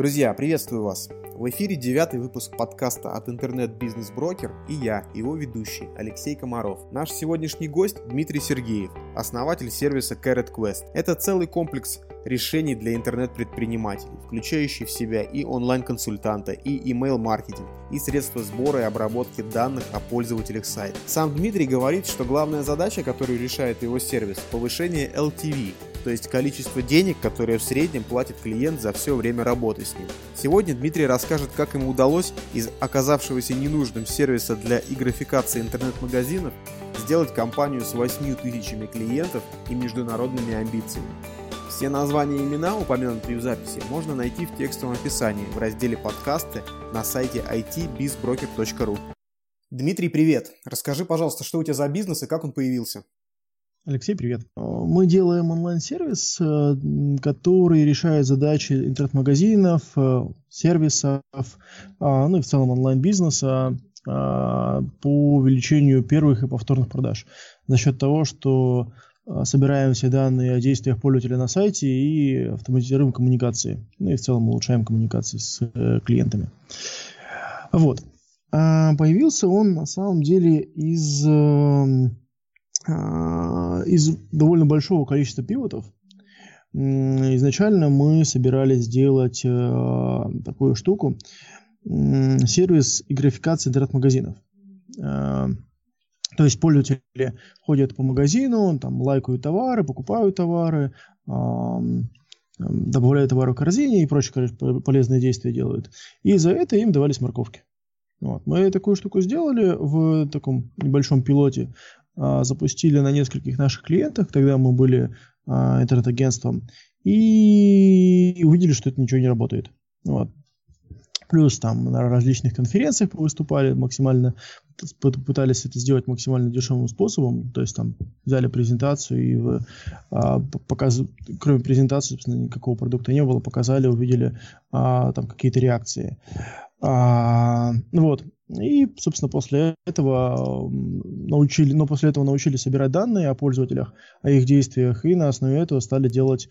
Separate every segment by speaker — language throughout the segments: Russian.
Speaker 1: Друзья, приветствую вас! В эфире девятый выпуск подкаста от интернет-бизнес-брокер и я, его ведущий, Алексей Комаров. Наш сегодняшний гость Дмитрий Сергеев, основатель сервиса Carrot Quest. Это целый комплекс решений для интернет-предпринимателей, включающий в себя и онлайн-консультанта, и email-маркетинг, и средства сбора и обработки данных о пользователях сайта. Сам Дмитрий говорит, что главная задача, которую решает его сервис, повышение LTV, то есть количество денег, которое в среднем платит клиент за все время работы с ним. Сегодня Дмитрий расскажет, как ему удалось из оказавшегося ненужным сервиса для игрофикации интернет-магазинов сделать компанию с 8 тысячами клиентов и международными амбициями. Все названия и имена, упомянутые в записи, можно найти в текстовом описании в разделе «Подкасты» на сайте itbizbroker.ru. Дмитрий, привет! Расскажи, пожалуйста, что у тебя за бизнес и как он появился?
Speaker 2: Алексей, привет. Мы делаем онлайн-сервис, э, который решает задачи интернет-магазинов, э, сервисов, а, ну и в целом онлайн-бизнеса а, по увеличению первых и повторных продаж за счет того, что а, собираем все данные о действиях пользователя на сайте и автоматизируем коммуникации. Ну и в целом улучшаем коммуникации с э, клиентами. Вот. Появился он на самом деле из а, из довольно большого количества пивотов. Изначально мы собирались сделать э, такую штуку, сервис и графикации интернет-магазинов. Э, то есть пользователи ходят по магазину, там лайкают товары, покупают товары, добавляют товары в корзине и прочие полезные действия делают. И за это им давались морковки. Вот. Мы такую штуку сделали в таком небольшом пилоте а, запустили на нескольких наших клиентах, тогда мы были а, интернет-агентством, и увидели, что это ничего не работает. Вот. Плюс там на различных конференциях выступали максимально, пытались это сделать максимально дешевым способом, то есть там взяли презентацию и а, показ, кроме презентации, собственно, никакого продукта не было, показали, увидели а, там какие-то реакции. А, вот. И, собственно, после этого научили, но после этого научили собирать данные о пользователях, о их действиях, и на основе этого стали делать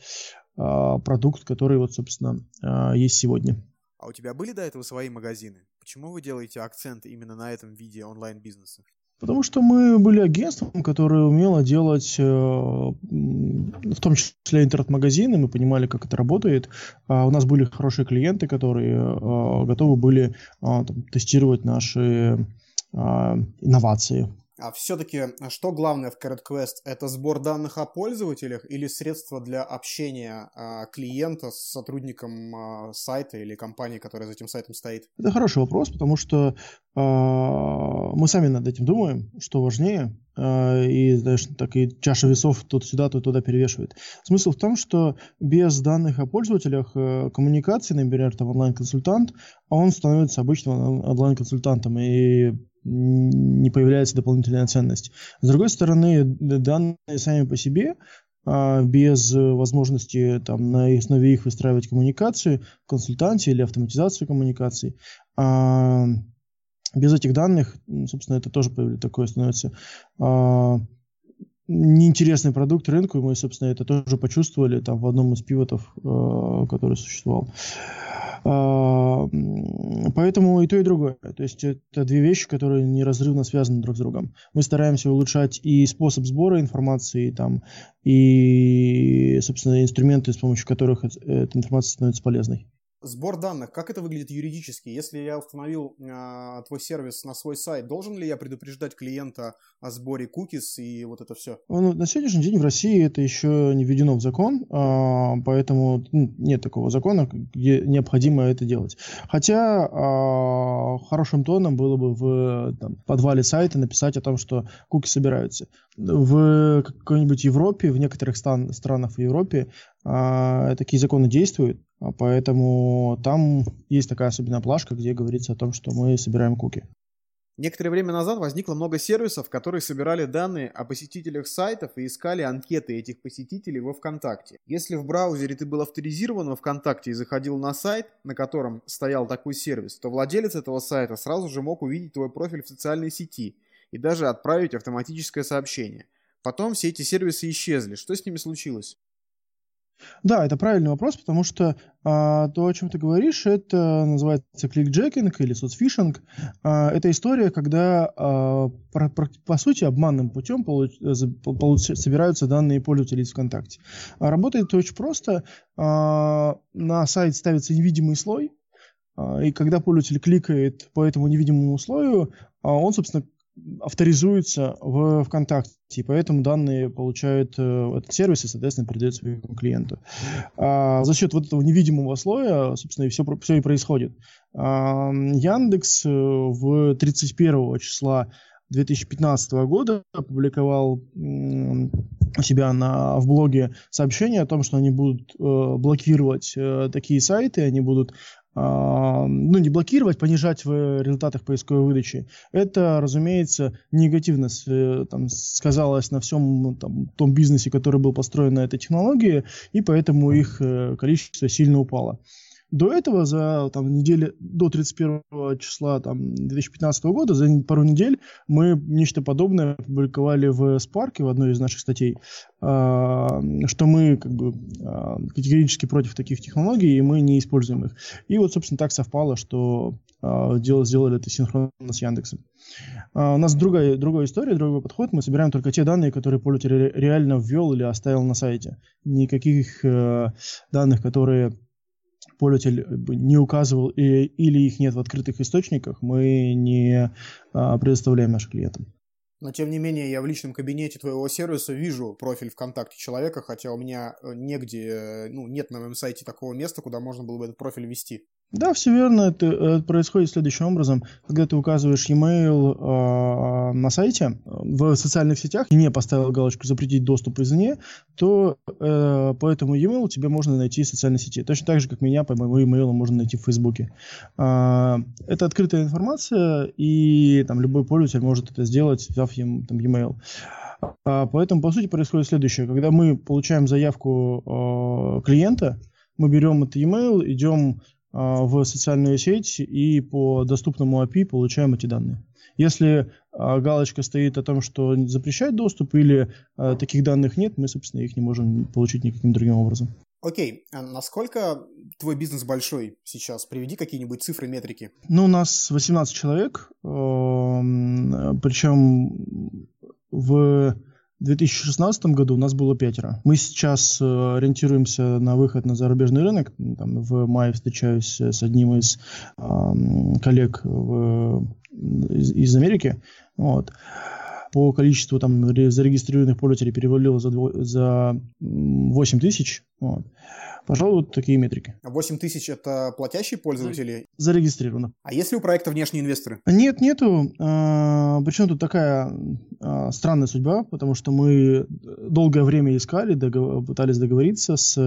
Speaker 2: а, продукт, который вот, собственно, а, есть сегодня.
Speaker 1: А у тебя были до этого свои магазины? Почему вы делаете акцент именно на этом виде онлайн-бизнеса?
Speaker 2: Потому что мы были агентством, которое умело делать, э, в том числе интернет-магазины, мы понимали, как это работает. А у нас были хорошие клиенты, которые э, готовы были а, там, тестировать наши а, инновации.
Speaker 1: А все-таки а что главное в Carrot Quest? Это сбор данных о пользователях или средства для общения а, клиента с сотрудником а, сайта или компании, которая за этим сайтом стоит?
Speaker 2: Это хороший вопрос, потому что э, мы сами над этим думаем, что важнее, э, и знаешь, так и чаша весов тут сюда, тут туда перевешивает. Смысл в том, что без данных о пользователях э, коммуникации, например, там онлайн-консультант, он становится обычным онлайн-консультантом, и не появляется дополнительная ценность. С другой стороны, данные сами по себе а, без возможности там, на основе их выстраивать коммуникацию, консультации или автоматизацию коммуникаций. А, без этих данных, собственно, это тоже такое становится а, неинтересный продукт рынку, и мы, собственно, это тоже почувствовали там в одном из пивотов, который существовал. А, поэтому и то, и другое. То есть это две вещи, которые неразрывно связаны друг с другом. Мы стараемся улучшать и способ сбора информации, там, и, собственно, инструменты, с помощью которых эта информация становится полезной.
Speaker 1: Сбор данных, как это выглядит юридически? Если я установил э, твой сервис на свой сайт, должен ли я предупреждать клиента о сборе cookies и вот это все?
Speaker 2: Ну, на сегодняшний день в России это еще не введено в закон, э, поэтому ну, нет такого закона, где необходимо это делать. Хотя э, хорошим тоном было бы в там, подвале сайта написать о том, что куки собираются. В какой-нибудь Европе, в некоторых стран, странах Европе э, такие законы действуют, поэтому там есть такая особенная плашка, где говорится о том, что мы собираем куки.
Speaker 1: Некоторое время назад возникло много сервисов, которые собирали данные о посетителях сайтов и искали анкеты этих посетителей во ВКонтакте. Если в браузере ты был авторизирован во ВКонтакте и заходил на сайт, на котором стоял такой сервис, то владелец этого сайта сразу же мог увидеть твой профиль в социальной сети и даже отправить автоматическое сообщение. Потом все эти сервисы исчезли. Что с ними случилось?
Speaker 2: Да, это правильный вопрос, потому что а, то, о чем ты говоришь, это называется кликджекинг или соцфишинг. А, это история, когда а, про, про, по сути обманным путем получ, получ, собираются данные пользователей из ВКонтакте. А, работает это очень просто. А, на сайт ставится невидимый слой, а, и когда пользователь кликает по этому невидимому слою, а, он, собственно, авторизуется в ВКонтакте, и поэтому данные получает э, этот сервис и, соответственно, передает своему клиенту. А, за счет вот этого невидимого слоя, собственно, и все, все и происходит. А, Яндекс э, в 31 числа 2015 года опубликовал у себя на, в блоге сообщение о том, что они будут э, блокировать э, такие сайты, они будут ну, не блокировать, понижать в результатах поисковой выдачи, это, разумеется, негативно э, там, сказалось на всем ну, там, том бизнесе, который был построен на этой технологии, и поэтому их э, количество сильно упало. До этого, за там, недели, до 31 числа там, 2015 года, за пару недель, мы нечто подобное опубликовали в Spark, в одной из наших статей, а, что мы как бы, а, категорически против таких технологий, и мы не используем их. И вот, собственно, так совпало, что а, дело, сделали это синхронно с Яндексом. У нас другая, другая история, другой подход. Мы собираем только те данные, которые пользователь реально ввел или оставил на сайте. Никаких э, данных, которые пользователь не указывал и, или их нет в открытых источниках, мы не а, предоставляем нашим клиентам.
Speaker 3: Но тем не менее, я в личном кабинете твоего сервиса вижу профиль ВКонтакте человека, хотя у меня э, негде, э, ну, нет на моем сайте такого места, куда можно было бы этот профиль ввести.
Speaker 2: Да, все верно. Это, это происходит следующим образом. Когда ты указываешь e-mail э, на сайте, в социальных сетях, и не поставил галочку «Запретить доступ извне», то э, по этому e-mail тебе можно найти в социальной сети. Точно так же, как меня по моему e-mail можно найти в Фейсбуке. Э, это открытая информация, и там любой пользователь может это сделать, взяв им там, e-mail. А, поэтому, по сути, происходит следующее. Когда мы получаем заявку э, клиента, мы берем этот e-mail, идем в социальную сеть и по доступному API получаем эти данные. Если а, галочка стоит о том, что запрещать доступ или а, таких данных нет, мы, собственно, их не можем получить никаким другим образом.
Speaker 3: Окей, а насколько твой бизнес большой сейчас? Приведи какие-нибудь цифры, метрики.
Speaker 2: Ну, у нас 18 человек, причем в в 2016 году у нас было пятеро. Мы сейчас э, ориентируемся на выход на зарубежный рынок. Там, в мае встречаюсь с одним из э, коллег в, из, из Америки. Вот. По количеству там, зарегистрированных пользователей перевалило за, за 8 тысяч. Вот. Пожалуй, вот такие метрики.
Speaker 3: 8 тысяч – это платящие пользователи?
Speaker 2: Зарегистрировано.
Speaker 3: А есть ли у проекта внешние инвесторы?
Speaker 2: Нет, нету. А, причем тут такая а, странная судьба, потому что мы долгое время искали, догов... пытались договориться с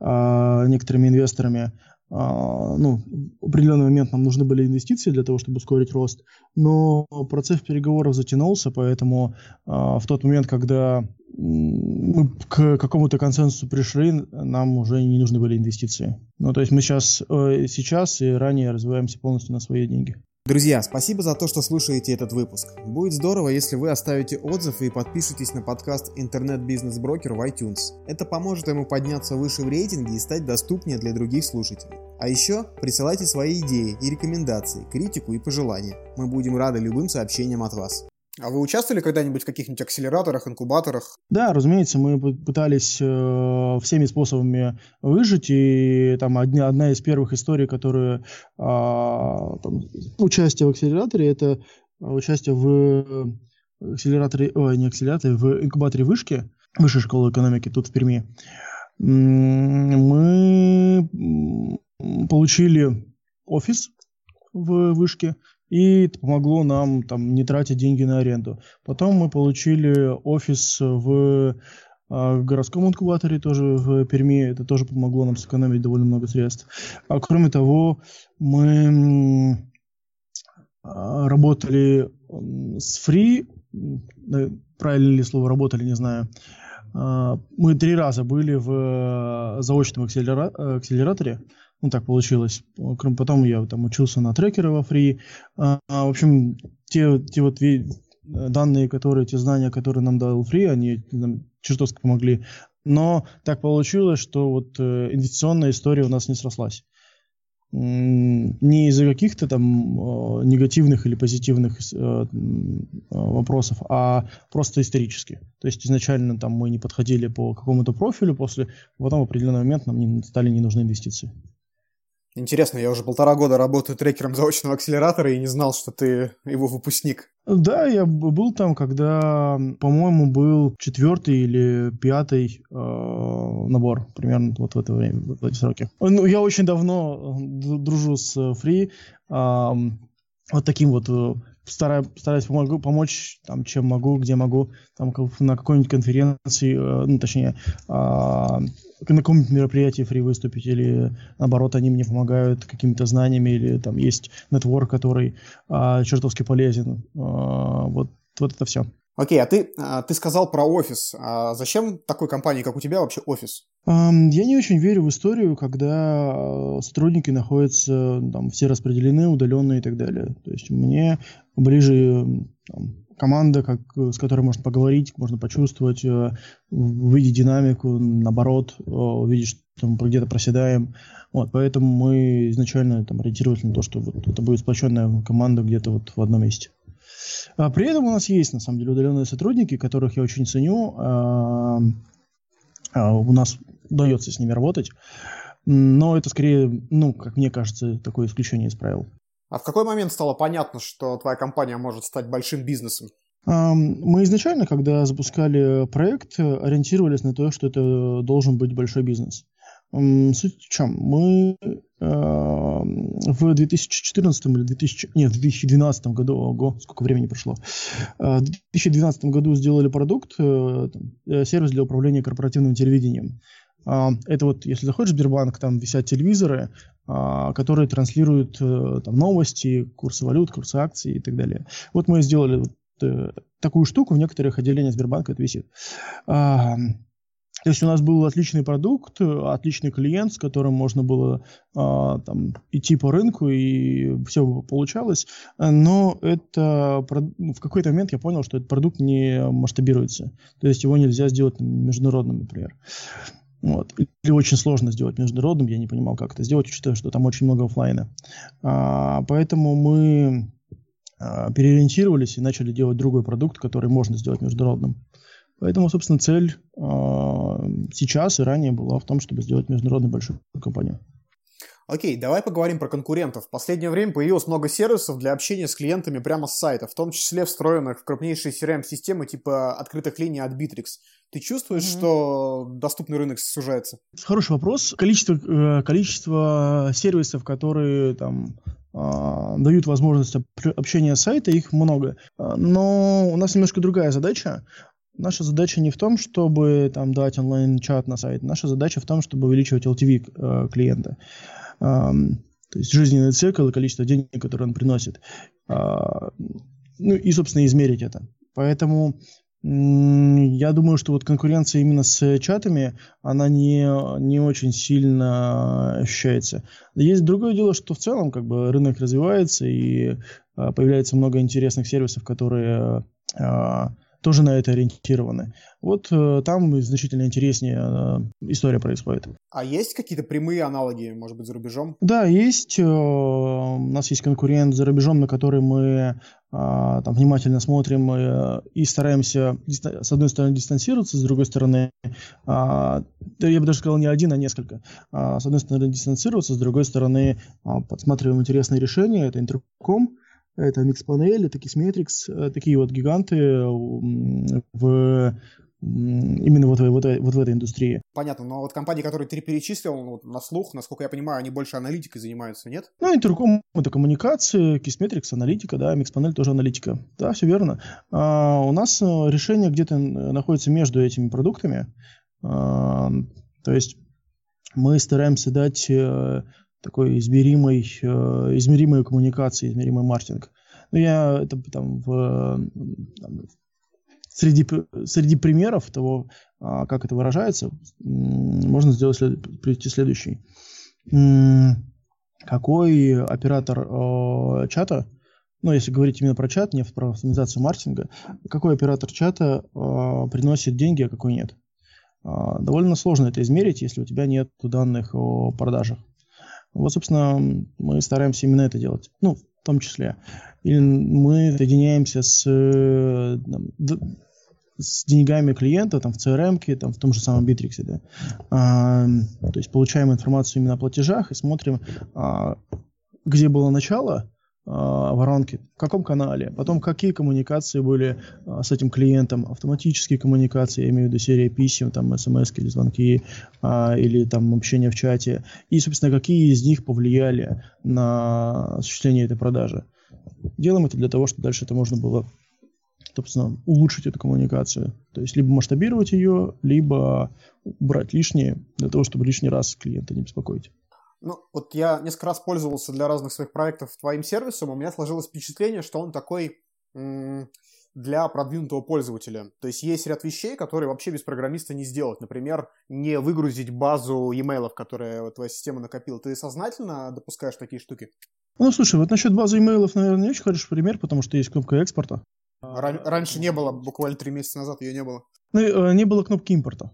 Speaker 2: а, некоторыми инвесторами. А, ну, в определенный момент нам нужны были инвестиции для того, чтобы ускорить рост, но процесс переговоров затянулся, поэтому а, в тот момент, когда мы к какому-то консенсусу пришли, нам уже не нужны были инвестиции. Ну, то есть мы сейчас, э, сейчас и ранее развиваемся полностью на свои деньги.
Speaker 3: Друзья, спасибо за то, что слушаете этот выпуск. Будет здорово, если вы оставите отзыв и подпишитесь на подкаст «Интернет-бизнес-брокер» в iTunes. Это поможет ему подняться выше в рейтинге и стать доступнее для других слушателей. А еще присылайте свои идеи и рекомендации, критику и пожелания. Мы будем рады любым сообщениям от вас. А вы участвовали когда-нибудь в каких-нибудь акселераторах, инкубаторах?
Speaker 2: Да, разумеется, мы пытались э, всеми способами выжить, и там одна, одна из первых историй, которую э, там, участие в акселераторе, это участие в акселераторе, ой, не акселераторе, в инкубаторе вышки, высшей школы экономики тут в Перми. Мы получили офис в вышке, и это помогло нам там, не тратить деньги на аренду. Потом мы получили офис в а, городском инкубаторе тоже в Перми. Это тоже помогло нам сэкономить довольно много средств. А кроме того, мы а, работали с Free, э, правильно ли слово работали, не знаю. А, мы три раза были в заочном акселераторе ну, так получилось. Кроме потом я там учился на трекеры во фри. А, а, в общем, те, те вот данные, которые, те знания, которые нам дал фри, они нам чертовски помогли Но так получилось, что вот э, инвестиционная история у нас не срослась. Не из-за каких-то там э, негативных или позитивных э, вопросов, а просто исторически. То есть изначально там мы не подходили по какому-то профилю, после потом в определенный момент нам не, стали не нужны инвестиции.
Speaker 3: Интересно, я уже полтора года работаю трекером заочного акселератора и не знал, что ты его выпускник.
Speaker 2: Да, я был там, когда, по-моему, был четвертый или пятый э, набор, примерно вот в это время, в эти сроки. Ну, я очень давно э, дружу с Free, э, вот таким вот э, стараюсь, стараюсь помогу, помочь там, чем могу, где могу, там на какой-нибудь конференции, э, ну, точнее, э, на каком-нибудь мероприятии фри выступить, или наоборот, они мне помогают какими-то знаниями, или там есть нетворк, который а, чертовски полезен. А, вот, вот это все.
Speaker 3: Окей, okay, а ты, а, ты сказал про офис. А зачем такой компании, как у тебя, вообще офис?
Speaker 2: Um, я не очень верю в историю, когда а, сотрудники находятся, там, все распределены, удаленные и так далее. То есть мне ближе там, команда, как, с которой можно поговорить, можно почувствовать, э, увидеть динамику, наоборот, э, увидеть, что мы где-то проседаем. Вот, поэтому мы изначально там, ориентировались на то, что вот это будет сплоченная команда где-то вот в одном месте. А при этом у нас есть, на самом деле, удаленные сотрудники, которых я очень ценю. А, а у нас удается с ними работать. Но это скорее, ну, как мне кажется, такое исключение из правил.
Speaker 3: А в какой момент стало понятно, что твоя компания может стать большим бизнесом?
Speaker 2: Мы изначально, когда запускали проект, ориентировались на то, что это должен быть большой бизнес. Суть в чем? Мы в 2014 или 2000, нет, в 2012 году, ого, сколько времени прошло, в 2012 году сделали продукт, э, э, сервис для управления корпоративным телевидением. Это вот, если заходишь в Сбербанк, там висят телевизоры, а, которые транслируют э, там, новости, курсы валют, курсы акций и так далее. Вот мы сделали вот, э, такую штуку, в некоторых отделениях Сбербанка это висит. То есть у нас был отличный продукт, отличный клиент, с которым можно было а, там, идти по рынку, и все получалось. Но это в какой-то момент я понял, что этот продукт не масштабируется. То есть его нельзя сделать международным, например. Вот. Или очень сложно сделать международным, я не понимал, как это сделать, учитывая, что там очень много офлайна. А, поэтому мы а, переориентировались и начали делать другой продукт, который можно сделать международным. Поэтому, собственно, цель а, сейчас и ранее была в том, чтобы сделать международную большую компанию.
Speaker 3: Окей, давай поговорим про конкурентов. В последнее время появилось много сервисов для общения с клиентами прямо с сайта, в том числе встроенных в крупнейшие CRM-системы типа открытых линий от Bittrex. Ты чувствуешь, mm-hmm. что доступный рынок сужается?
Speaker 2: Хороший вопрос. Количество, э, количество сервисов, которые там а, дают возможность общения с сайта, их много. А, но у нас немножко другая задача. Наша задача не в том, чтобы там дать онлайн-чат на сайт. Наша задача в том, чтобы увеличивать LTV э, клиента то есть жизненный цикл и количество денег, которые он приносит. А, ну и, собственно, измерить это. Поэтому я думаю, что вот конкуренция именно с чатами, она не, не очень сильно ощущается. Есть другое дело, что в целом как бы рынок развивается и а, появляется много интересных сервисов, которые а, тоже на это ориентированы. Вот э, там значительно интереснее э, история происходит.
Speaker 3: А есть какие-то прямые аналоги, может быть, за рубежом?
Speaker 2: Да, есть. Э, у нас есть конкурент за рубежом, на который мы э, там внимательно смотрим э, и стараемся, с одной стороны, дистанцироваться, с другой стороны, э, я бы даже сказал не один, а несколько. С одной стороны, дистанцироваться, с другой стороны, подсматриваем интересные решения. Это интерком, это Mixpanel, это Kissmetrics, э, такие вот гиганты в именно вот, вот, вот в этой индустрии.
Speaker 3: Понятно, но вот компании, которые ты перечислил ну, на слух, насколько я понимаю, они больше аналитикой занимаются, нет?
Speaker 2: Ну, Интерком — это коммуникации, Kissmetrics — аналитика, да, Mixpanel тоже аналитика. Да, все верно. А, у нас э, решение где-то находится между этими продуктами. А, то есть мы стараемся дать э, такой измеримой, э, измеримой коммуникации, измеримый маркетинг. Ну, я это там в, там, среди, среди примеров того, а, как это выражается, можно сделать привести следующий. Какой оператор э, чата, ну, если говорить именно про чат, не про автоматизацию маркетинга, какой оператор чата э, приносит деньги, а какой нет? А, довольно сложно это измерить, если у тебя нет данных о продажах. Вот, собственно, мы стараемся именно это делать. Ну, в том числе. Или мы соединяемся с, там, с деньгами клиента там, в CRM, там, в том же самом Bittrex. Да? А, то есть получаем информацию именно о платежах и смотрим, а, где было начало, воронки, в каком канале, потом какие коммуникации были а, с этим клиентом, автоматические коммуникации, я имею в виду серия писем, там смс или звонки, а, или там общение в чате, и, собственно, какие из них повлияли на осуществление этой продажи. Делаем это для того, чтобы дальше это можно было собственно, улучшить эту коммуникацию. То есть либо масштабировать ее, либо брать лишнее для того, чтобы лишний раз клиента не беспокоить.
Speaker 3: Ну, вот я несколько раз пользовался для разных своих проектов твоим сервисом, у меня сложилось впечатление, что он такой для продвинутого пользователя. То есть есть ряд вещей, которые вообще без программиста не сделать. Например, не выгрузить базу e-mail, которую твоя система накопила. Ты сознательно допускаешь такие штуки?
Speaker 2: Ну, слушай, вот насчет базы имейлов, наверное, не очень хороший пример, потому что есть кнопка экспорта.
Speaker 3: Ран- раньше не было, буквально три месяца назад ее не было.
Speaker 2: Ну, э, не было кнопки импорта.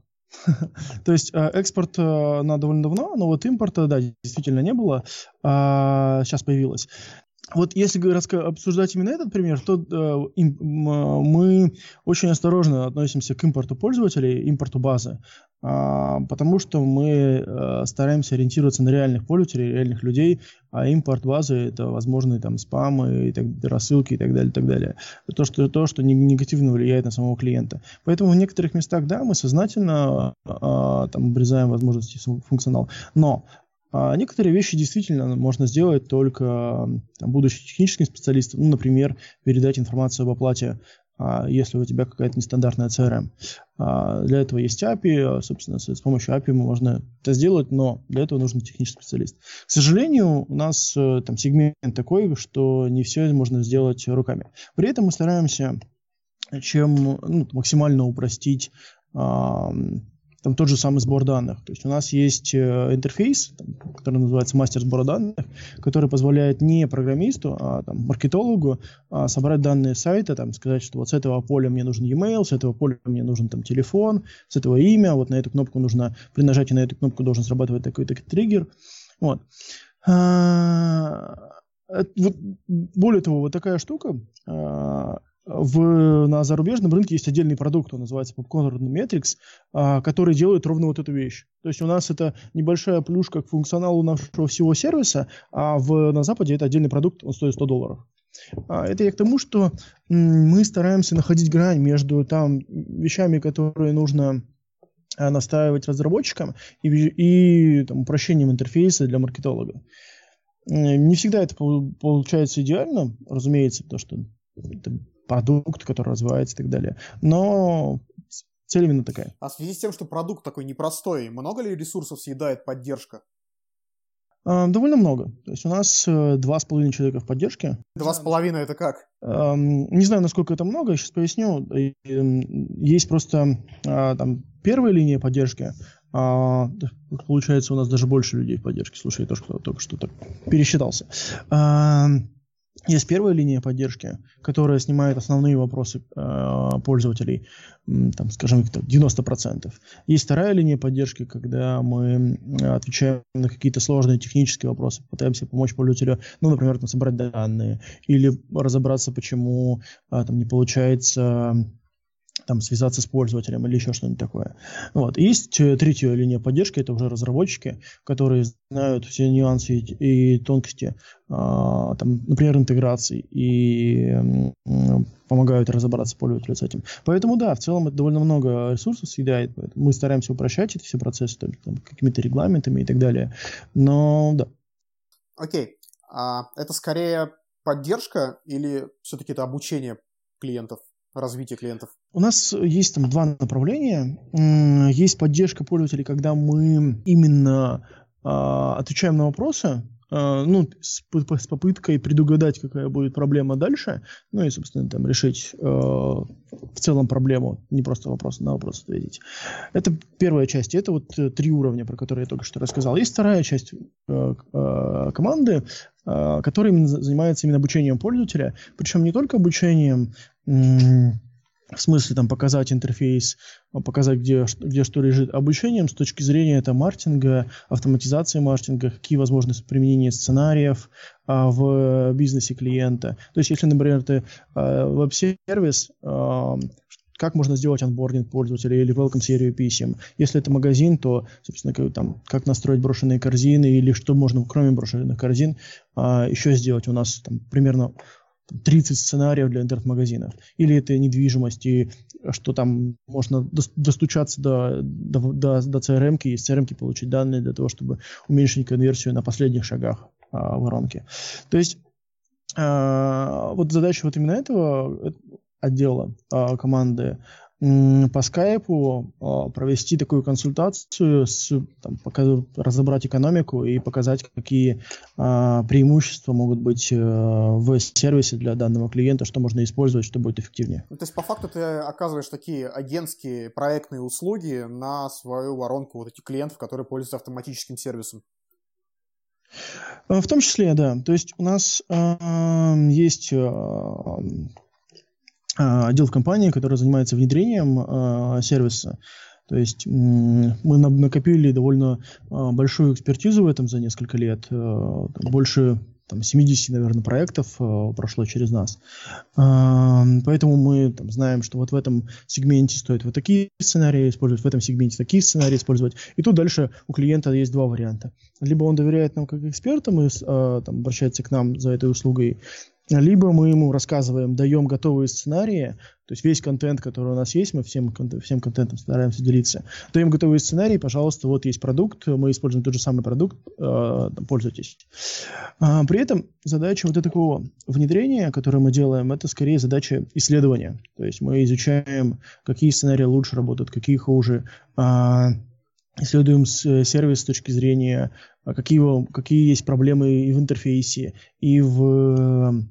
Speaker 2: То есть э, экспорт э, на довольно давно, но вот импорта, да, действительно не было, а сейчас появилось. Вот если обсуждать именно этот пример, то э, им, мы очень осторожно относимся к импорту пользователей, импорту базы, э, потому что мы э, стараемся ориентироваться на реальных пользователей, реальных людей, а импорт базы это возможные там спамы, и так, рассылки и так далее, и так далее. То, что, то, что негативно влияет на самого клиента. Поэтому в некоторых местах, да, мы сознательно э, там обрезаем возможности функционал. Но а некоторые вещи действительно можно сделать только там, будучи техническим специалистом, ну, например, передать информацию об оплате, а, если у тебя какая-то нестандартная CRM. А, для этого есть API, собственно, с, с помощью API можно это сделать, но для этого нужен технический специалист. К сожалению, у нас э, там сегмент такой, что не все можно сделать руками. При этом мы стараемся чем ну, максимально упростить там тот же самый сбор данных. То есть у нас есть э, интерфейс, который называется мастер сбора данных, который позволяет не программисту, а там, маркетологу а, собрать данные сайта, там, сказать, что вот с этого поля мне нужен e-mail, с этого поля мне нужен там, телефон, с этого имя, вот на эту кнопку нужно, при нажатии на эту кнопку должен срабатывать такой-то триггер. Вот. А, вот, более того, вот такая штука, а, в, на зарубежном рынке есть отдельный продукт, он называется Popcorn Metrics, а, который делает ровно вот эту вещь. То есть у нас это небольшая плюшка к функционалу нашего всего сервиса, а в, на Западе это отдельный продукт, он стоит 100 долларов. А, это я к тому, что мы стараемся находить грань между там вещами, которые нужно а, настраивать разработчикам и, и там, упрощением интерфейса для маркетолога. Не всегда это получается идеально, разумеется, потому что это продукт, который развивается и так далее. Но цель именно такая.
Speaker 3: А в связи с тем, что продукт такой непростой, много ли ресурсов съедает поддержка?
Speaker 2: А, довольно много. То есть у нас э, два с половиной человека в поддержке.
Speaker 3: Два с половиной это как?
Speaker 2: Не знаю, насколько это много, сейчас поясню. Есть просто а, там первая линия поддержки, а, получается, у нас даже больше людей в поддержке. Слушай, я тоже только что так пересчитался. Есть первая линия поддержки, которая снимает основные вопросы э, пользователей, там, скажем, 90%. Есть вторая линия поддержки, когда мы отвечаем на какие-то сложные технические вопросы, пытаемся помочь пользователю, ну, например, там, собрать данные, или разобраться, почему э, там не получается там, связаться с пользователем или еще что-нибудь такое. Вот. есть э, третья линия поддержки, это уже разработчики, которые знают все нюансы и, и тонкости, а, там, например, интеграции и помогают разобраться пользователю с этим. Поэтому да, в целом это довольно много ресурсов съедает. Мы стараемся упрощать эти все процессы там, там, какими-то регламентами и так далее. Но да.
Speaker 3: Окей. А это скорее поддержка или все-таки это обучение клиентов? Развития клиентов?
Speaker 2: У нас есть там два направления. Есть поддержка пользователей, когда мы именно э, отвечаем на вопросы, э, ну, с, с попыткой предугадать, какая будет проблема дальше, ну и, собственно, там решить э, в целом проблему, не просто вопрос на вопрос ответить. Это первая часть. Это вот э, три уровня, про которые я только что рассказал. Есть вторая часть э, э, команды, э, которая занимается именно обучением пользователя, причем не только обучением в смысле там показать интерфейс, показать, где, где что лежит. Обучением с точки зрения это маркетинга, автоматизации маркетинга, какие возможности применения сценариев а, в бизнесе клиента. То есть, если, например, ты а, веб-сервис, а, как можно сделать анбординг пользователя или welcome серию писем. Если это магазин, то, собственно, как, там, как настроить брошенные корзины или что можно, кроме брошенных корзин, а, еще сделать. У нас там примерно 30 сценариев для интернет-магазинов. Или это недвижимость, и что там можно достучаться до, до, до, до CRM, и из CRM получить данные для того, чтобы уменьшить конверсию на последних шагах а, воронки. То есть а, вот задача вот именно этого отдела а, команды по скайпу а, провести такую консультацию, с, там, разобрать экономику и показать, какие а, преимущества могут быть а, в сервисе для данного клиента, что можно использовать, что будет эффективнее.
Speaker 3: Ну, то есть, по факту, ты оказываешь такие агентские проектные услуги на свою воронку вот этих клиентов, которые пользуются автоматическим сервисом.
Speaker 2: В том числе, да. То есть у нас э, есть э, отдел в компании, который занимается внедрением э, сервиса. То есть мы накопили довольно э, большую экспертизу в этом за несколько лет. Больше там, 70, наверное, проектов прошло через нас. Поэтому мы там, знаем, что вот в этом сегменте стоит вот такие сценарии использовать, в этом сегменте такие сценарии использовать. И тут дальше у клиента есть два варианта. Либо он доверяет нам как экспертам и там, обращается к нам за этой услугой, либо мы ему рассказываем, даем готовые сценарии, то есть весь контент, который у нас есть, мы всем, всем контентом стараемся делиться. Даем готовые сценарии, пожалуйста, вот есть продукт, мы используем тот же самый продукт, э, пользуйтесь. А, при этом задача вот такого внедрения, которое мы делаем, это скорее задача исследования. То есть мы изучаем, какие сценарии лучше работают, какие хуже, а, исследуем сервис с точки зрения, а, какие, какие есть проблемы и в интерфейсе, и в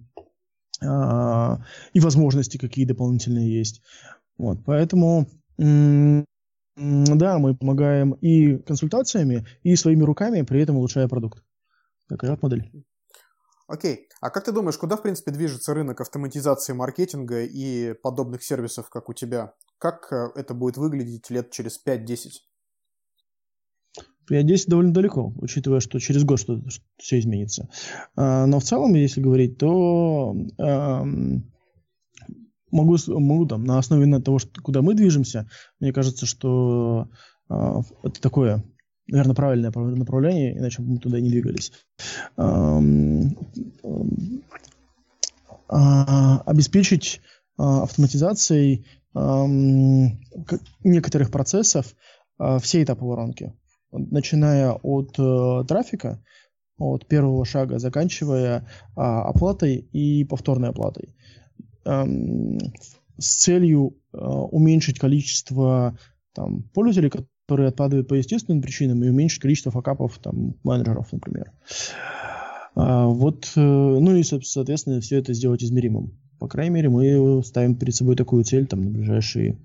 Speaker 2: и возможности какие дополнительные есть. Вот, поэтому да, мы помогаем и консультациями, и своими руками, при этом улучшая продукт. Такая вот модель.
Speaker 3: Окей. А как ты думаешь, куда, в принципе, движется рынок автоматизации маркетинга и подобных сервисов, как у тебя? Как э, это будет выглядеть лет через 5-10?
Speaker 2: 5-10 довольно далеко, учитывая, что через год что-то что все изменится. А, но в целом, если говорить, то а, могу, могу там, на основе того, что, куда мы движемся, мне кажется, что а, это такое, наверное, правильное направление, иначе бы мы туда не двигались. А, а, обеспечить а, автоматизацией а, некоторых процессов все этапы воронки начиная от э, трафика, от первого шага, заканчивая а, оплатой и повторной оплатой. Эм, с целью э, уменьшить количество там, пользователей, которые отпадают по естественным причинам, и уменьшить количество факапов там, менеджеров, например. А, вот, э, ну и, соответственно, все это сделать измеримым. По крайней мере, мы ставим перед собой такую цель там, на ближайшие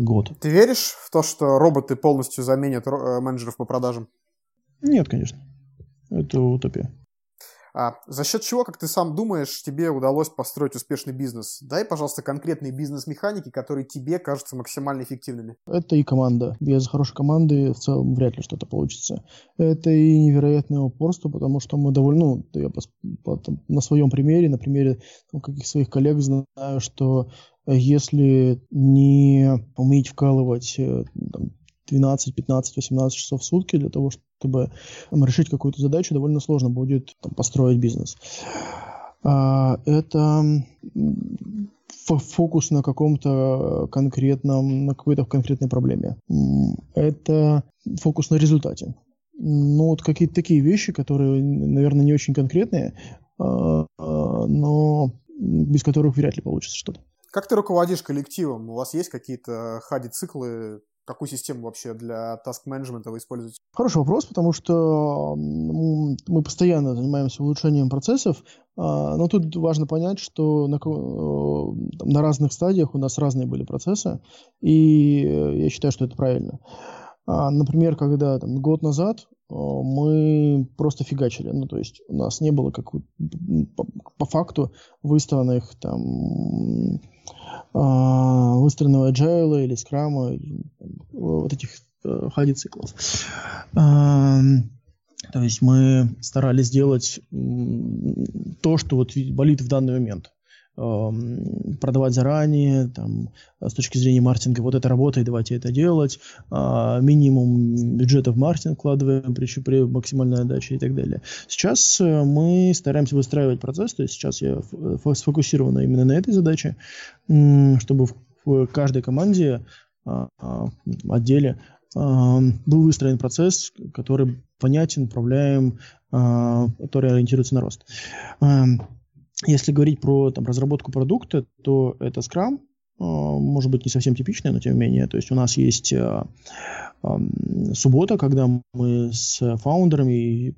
Speaker 2: год.
Speaker 3: Ты веришь в то, что роботы полностью заменят э, менеджеров по продажам?
Speaker 2: Нет, конечно. Это утопия.
Speaker 3: А за счет чего, как ты сам думаешь, тебе удалось построить успешный бизнес? Дай, пожалуйста, конкретные бизнес-механики, которые тебе кажутся максимально эффективными.
Speaker 2: Это и команда. Без хорошей команды в целом вряд ли что-то получится. Это и невероятное упорство, потому что мы довольно, ну, я по, по, там, на своем примере, на примере там, каких своих коллег знаю, что если не уметь вкалывать э, там, 12, 15, 18 часов в сутки для того, чтобы решить какую-то задачу, довольно сложно будет там, построить бизнес. А, это фокус на каком-то конкретном, на какой-то конкретной проблеме. Это фокус на результате. Ну, вот какие-то такие вещи, которые, наверное, не очень конкретные, а, а, но без которых вряд ли получится что-то.
Speaker 3: Как ты руководишь коллективом? У вас есть какие-то хади-циклы? Какую систему вообще для таск-менеджмента вы используете?
Speaker 2: Хороший вопрос, потому что мы постоянно занимаемся улучшением процессов, а, но тут важно понять, что на, э, на разных стадиях у нас разные были процессы, и я считаю, что это правильно. А, например, когда там, год назад э, мы просто фигачили. Ну, то есть у нас не было как по, по факту выставленных там выстроенного agile или скрама, вот этих ходи циклов. То есть мы старались сделать то, что вот болит в данный момент. Эм, продавать заранее, там, с точки зрения маркетинга, вот это работает, давайте это делать, а, минимум бюджета в маркетинг вкладываем при, при максимальной отдаче и так далее. Сейчас э, мы стараемся выстраивать процесс, то есть сейчас я сфокусирован именно на этой задаче, чтобы в каждой команде, а, а, отделе был выстроен процесс, который понятен, управляем, который ориентируется на рост. Если говорить про там, разработку продукта, то это Scrum, а, может быть, не совсем типичная, но тем не менее. То есть у нас есть а, суббота, когда мы с фаундерами и,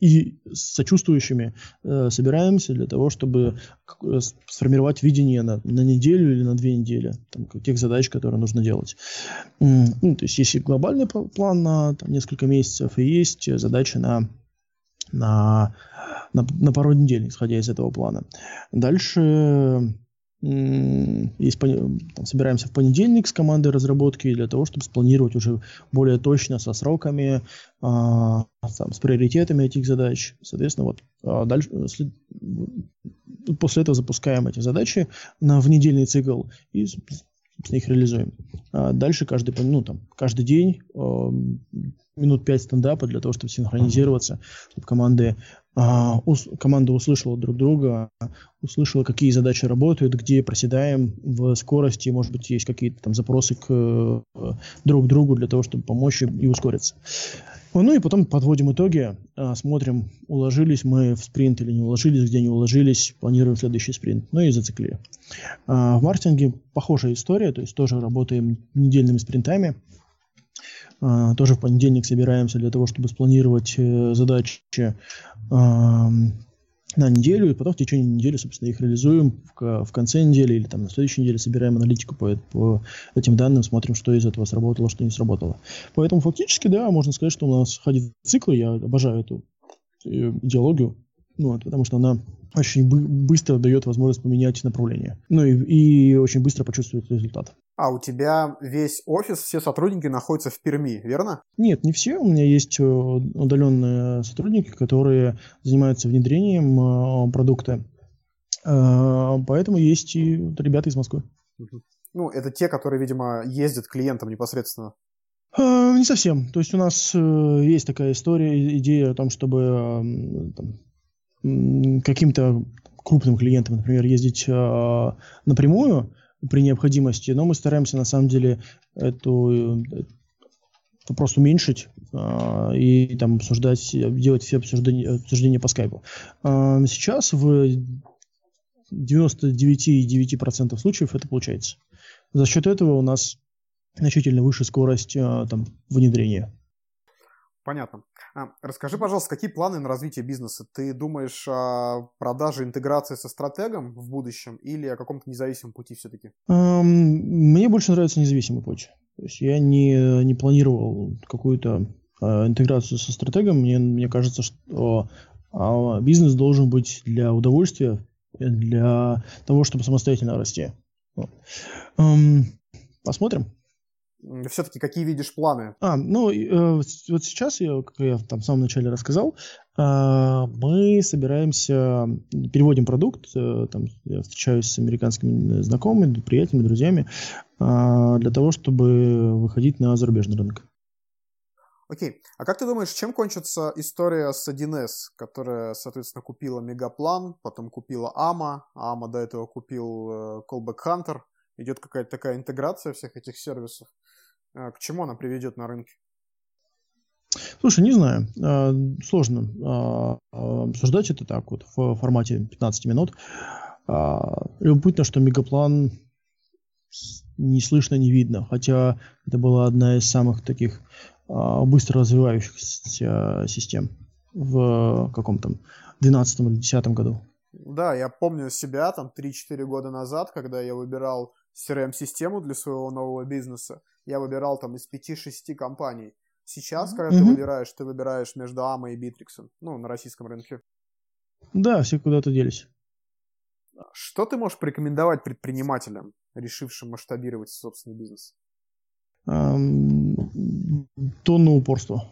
Speaker 2: и с сочувствующими э, собираемся для того, чтобы э, сформировать видение на, на неделю или на две недели там, тех задач, которые нужно делать. Ну, то есть есть глобальный план на там, несколько месяцев, и есть задача на, на на, на пару недель, исходя из этого плана. Дальше есть, там, собираемся в понедельник с командой разработки для того, чтобы спланировать уже более точно со сроками, а, там, с приоритетами этих задач. Соответственно, вот а дальше, после этого запускаем эти задачи на в недельный цикл и их реализуем. А дальше каждый, ну, там, каждый день э, минут пять стендапа для того, чтобы синхронизироваться, чтобы команды команда услышала друг друга, услышала, какие задачи работают, где проседаем в скорости, может быть, есть какие-то там запросы к э, друг другу для того, чтобы помочь и ускориться. Ну и потом подводим итоги, а, смотрим, уложились мы в спринт или не уложились, где не уложились, планируем следующий спринт, ну и зациклили. А, в маркетинге похожая история, то есть тоже работаем недельными спринтами, а, тоже в понедельник собираемся для того, чтобы спланировать э, задачи на неделю, и потом в течение недели, собственно, их реализуем в, конце недели или там на следующей неделе собираем аналитику по, по этим данным, смотрим, что из этого сработало, что не сработало. Поэтому фактически, да, можно сказать, что у нас ходит циклы, я обожаю эту э, идеологию, ну, вот, потому что она очень быстро дает возможность поменять направление. Ну и, и очень быстро почувствовать результат.
Speaker 3: А у тебя весь офис, все сотрудники находятся в Перми, верно?
Speaker 2: Нет, не все. У меня есть э, удаленные сотрудники, которые занимаются внедрением э, продукта. Э, поэтому есть и ребята из Москвы.
Speaker 3: Ну, это те, которые, видимо, ездят к клиентам непосредственно.
Speaker 2: Не совсем. То есть у нас есть такая история, идея о том, чтобы там, каким-то крупным клиентам, например, ездить напрямую, при необходимости, но мы стараемся на самом деле эту вопрос уменьшить э, и там обсуждать, делать все обсуждения, обсуждения по скайпу. Э, сейчас в 99,9% случаев это получается. За счет этого у нас значительно выше скорость э, там, внедрения.
Speaker 3: Понятно. А, расскажи, пожалуйста, какие планы на развитие бизнеса? Ты думаешь о продаже интеграции со стратегом в будущем или о каком-то независимом пути все-таки?
Speaker 2: Um, мне больше нравится независимый путь. То есть я не, не планировал какую-то uh, интеграцию со стратегом. Мне, мне кажется, что uh, бизнес должен быть для удовольствия, для того, чтобы самостоятельно расти. Um, посмотрим
Speaker 3: все-таки какие видишь планы?
Speaker 2: А, ну, э, вот сейчас, я, как я там в самом начале рассказал, э, мы собираемся, переводим продукт, э, там, я встречаюсь с американскими знакомыми, приятелями, друзьями, э, для того, чтобы выходить на зарубежный рынок.
Speaker 3: Окей. А как ты думаешь, чем кончится история с 1С, которая, соответственно, купила Мегаплан, потом купила Ама, а Ама до этого купил э, Callback Hunter, идет какая-то такая интеграция всех этих сервисов. А, к чему она приведет на рынке?
Speaker 2: Слушай, не знаю. А, сложно а, обсуждать это так вот в формате 15 минут. Любопытно, что Мегаплан не слышно, не видно. Хотя это была одна из самых таких быстро развивающихся систем в каком-то 12 или 2010 году.
Speaker 3: Да, я помню себя там 3-4 года назад, когда я выбирал CRM-систему для своего нового бизнеса, я выбирал там из 5-6 компаний. Сейчас, mm-hmm. когда mm-hmm. ты выбираешь, ты выбираешь между AMA и Bittrex, ну, на российском рынке.
Speaker 2: Да, все куда-то делись.
Speaker 3: Что ты можешь порекомендовать предпринимателям, решившим масштабировать собственный бизнес?
Speaker 2: Тонну упорства.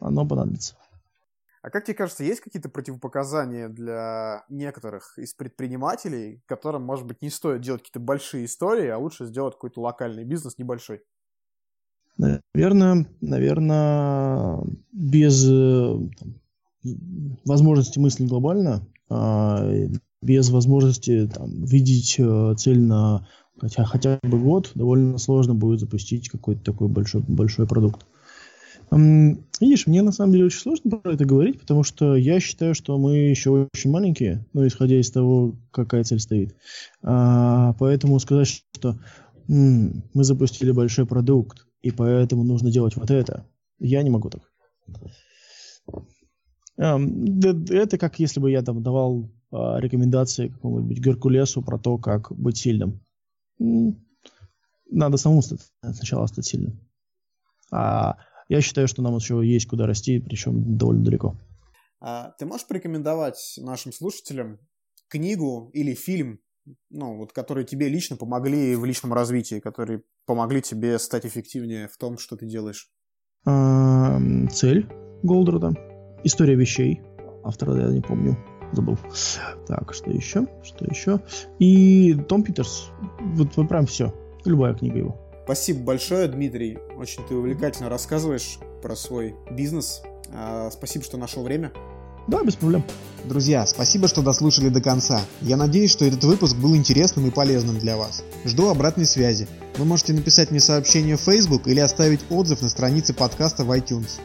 Speaker 2: Оно понадобится.
Speaker 3: А как тебе кажется, есть какие-то противопоказания для некоторых из предпринимателей, которым, может быть, не стоит делать какие-то большие истории, а лучше сделать какой-то локальный бизнес небольшой?
Speaker 2: Наверное, наверное, без э, возможности мыслить глобально, а, без возможности там, видеть э, цель на хотя, хотя бы год, довольно сложно будет запустить какой-то такой большой, большой продукт. Видишь, мне на самом деле очень сложно про это говорить, потому что я считаю, что мы еще очень маленькие, ну, исходя из того, какая цель стоит. А, поэтому сказать, что м-м, мы запустили большой продукт, и поэтому нужно делать вот это, я не могу так. Это как если бы я там давал а, рекомендации какому-нибудь Геркулесу про то, как быть сильным. Надо самому сначала стать сильным. А я считаю, что нам еще есть куда расти, причем довольно далеко.
Speaker 3: А ты можешь порекомендовать нашим слушателям книгу или фильм, ну, вот, которые тебе лично помогли в личном развитии, которые помогли тебе стать эффективнее в том, что ты делаешь?
Speaker 2: Цель Голдруда. История вещей. Автора я не помню. Забыл. Так, что еще? Что еще? И Том Питерс. Вот прям все. Любая книга его.
Speaker 3: Спасибо большое, Дмитрий. Очень ты увлекательно рассказываешь про свой бизнес. А, спасибо, что нашел время.
Speaker 2: Да, без проблем.
Speaker 3: Друзья, спасибо, что дослушали до конца. Я надеюсь, что этот выпуск был интересным и полезным для вас. Жду обратной связи. Вы можете написать мне сообщение в Facebook или оставить отзыв на странице подкаста в iTunes.